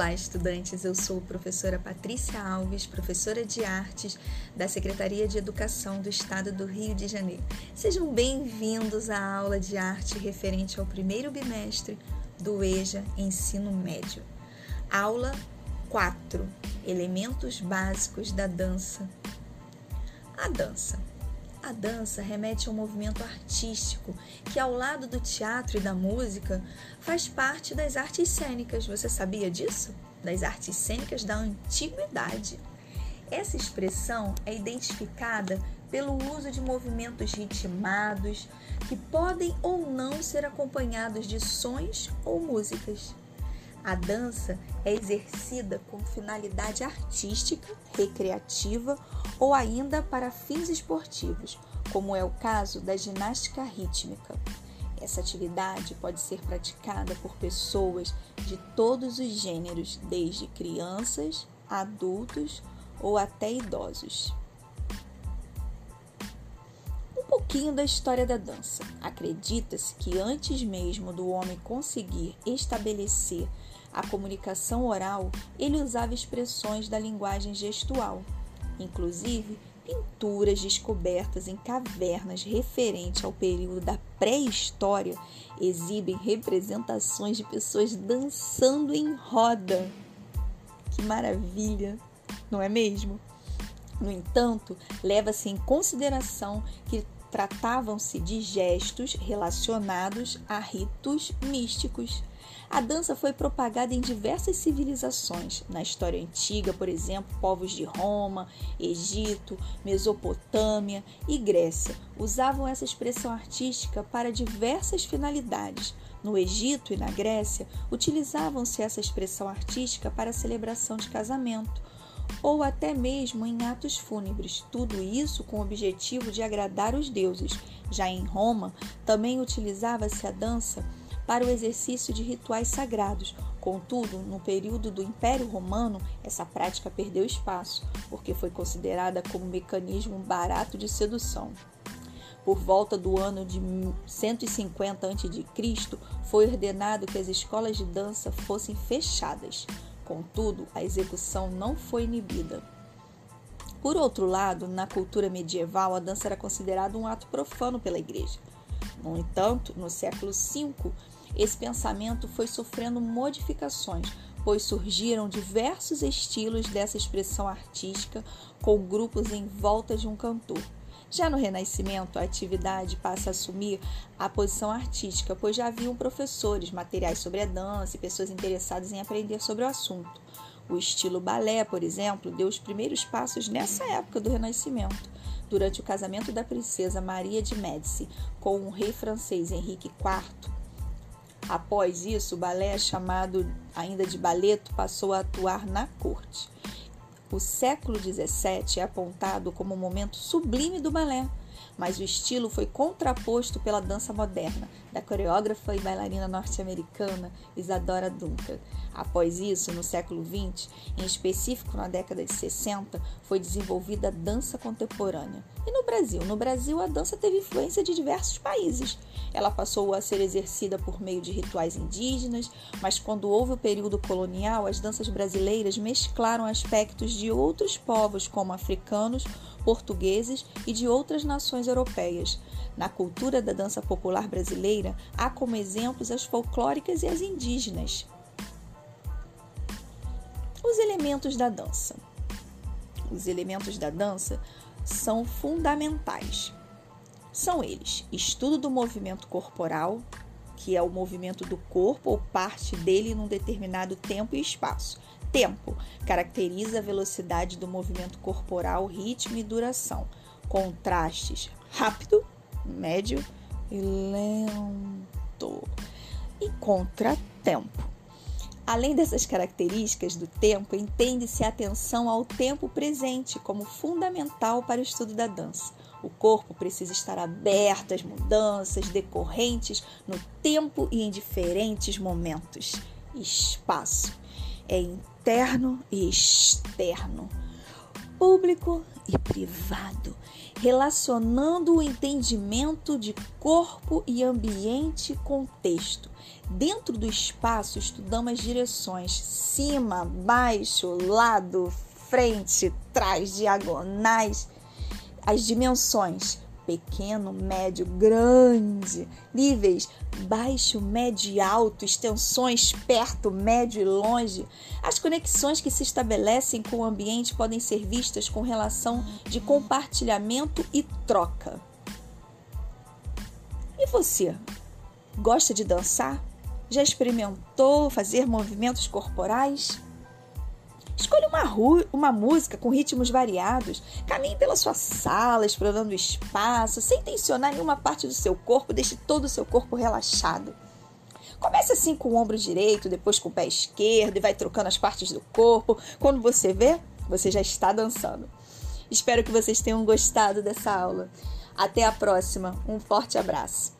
Olá, estudantes! Eu sou a professora Patrícia Alves, professora de artes da Secretaria de Educação do Estado do Rio de Janeiro. Sejam bem-vindos à aula de arte referente ao primeiro bimestre do EJA Ensino Médio. Aula 4: Elementos básicos da dança. A dança a dança remete a um movimento artístico que, ao lado do teatro e da música, faz parte das artes cênicas. Você sabia disso? Das artes cênicas da antiguidade. Essa expressão é identificada pelo uso de movimentos ritmados que podem ou não ser acompanhados de sons ou músicas. A dança é exercida com finalidade artística, recreativa ou ainda para fins esportivos, como é o caso da ginástica rítmica. Essa atividade pode ser praticada por pessoas de todos os gêneros, desde crianças, adultos ou até idosos. Um pouquinho da história da dança. Acredita-se que antes mesmo do homem conseguir estabelecer a comunicação oral, ele usava expressões da linguagem gestual, inclusive pinturas descobertas em cavernas referente ao período da pré-história exibem representações de pessoas dançando em roda. Que maravilha, não é mesmo? No entanto, leva-se em consideração que tratavam-se de gestos relacionados a ritos místicos. A dança foi propagada em diversas civilizações. Na história antiga, por exemplo, povos de Roma, Egito, Mesopotâmia e Grécia usavam essa expressão artística para diversas finalidades. No Egito e na Grécia, utilizavam-se essa expressão artística para celebração de casamento ou até mesmo em atos fúnebres, tudo isso com o objetivo de agradar os deuses. Já em Roma, também utilizava-se a dança para o exercício de rituais sagrados. Contudo, no período do Império Romano, essa prática perdeu espaço, porque foi considerada como um mecanismo barato de sedução. Por volta do ano de 150 a.C., foi ordenado que as escolas de dança fossem fechadas. Contudo, a execução não foi inibida. Por outro lado, na cultura medieval, a dança era considerada um ato profano pela igreja. No entanto, no século V, esse pensamento foi sofrendo modificações, pois surgiram diversos estilos dessa expressão artística com grupos em volta de um cantor. Já no Renascimento, a atividade passa a assumir a posição artística, pois já haviam professores, materiais sobre a dança e pessoas interessadas em aprender sobre o assunto. O estilo balé, por exemplo, deu os primeiros passos nessa época do Renascimento. Durante o casamento da princesa Maria de Médici com o rei francês Henrique IV, Após isso, o balé, chamado ainda de baleto, passou a atuar na corte. O século XVII é apontado como o momento sublime do balé, mas o estilo foi contraposto pela dança moderna, da coreógrafa e bailarina norte-americana Isadora Duncan. Após isso, no século XX, em específico na década de 60, foi desenvolvida a dança contemporânea. E no Brasil? No Brasil, a dança teve influência de diversos países. Ela passou a ser exercida por meio de rituais indígenas, mas quando houve o período colonial, as danças brasileiras mesclaram aspectos de outros povos, como africanos, portugueses e de outras nações europeias. Na cultura da dança popular brasileira, há como exemplos as folclóricas e as indígenas. Os elementos da dança. Os elementos da dança são fundamentais. São eles: estudo do movimento corporal, que é o movimento do corpo ou parte dele num determinado tempo e espaço. Tempo caracteriza a velocidade do movimento corporal, ritmo e duração. Contrastes: rápido, médio e lento. E contratempo Além dessas características do tempo, entende-se a atenção ao tempo presente como fundamental para o estudo da dança. O corpo precisa estar aberto às mudanças decorrentes no tempo e em diferentes momentos. Espaço é interno e externo. Público e privado, relacionando o entendimento de corpo e ambiente contexto. Dentro do espaço, estudamos as direções cima, baixo, lado, frente, trás, diagonais, as dimensões pequeno, médio, grande, níveis baixo, médio e alto, extensões perto, médio e longe. As conexões que se estabelecem com o ambiente podem ser vistas com relação de compartilhamento e troca. E você? Gosta de dançar? Já experimentou fazer movimentos corporais? Escolha uma, uma música com ritmos variados. Caminhe pela sua sala, explorando o espaço, sem tensionar nenhuma parte do seu corpo, deixe todo o seu corpo relaxado. Comece assim com o ombro direito, depois com o pé esquerdo e vai trocando as partes do corpo. Quando você vê, você já está dançando. Espero que vocês tenham gostado dessa aula. Até a próxima. Um forte abraço.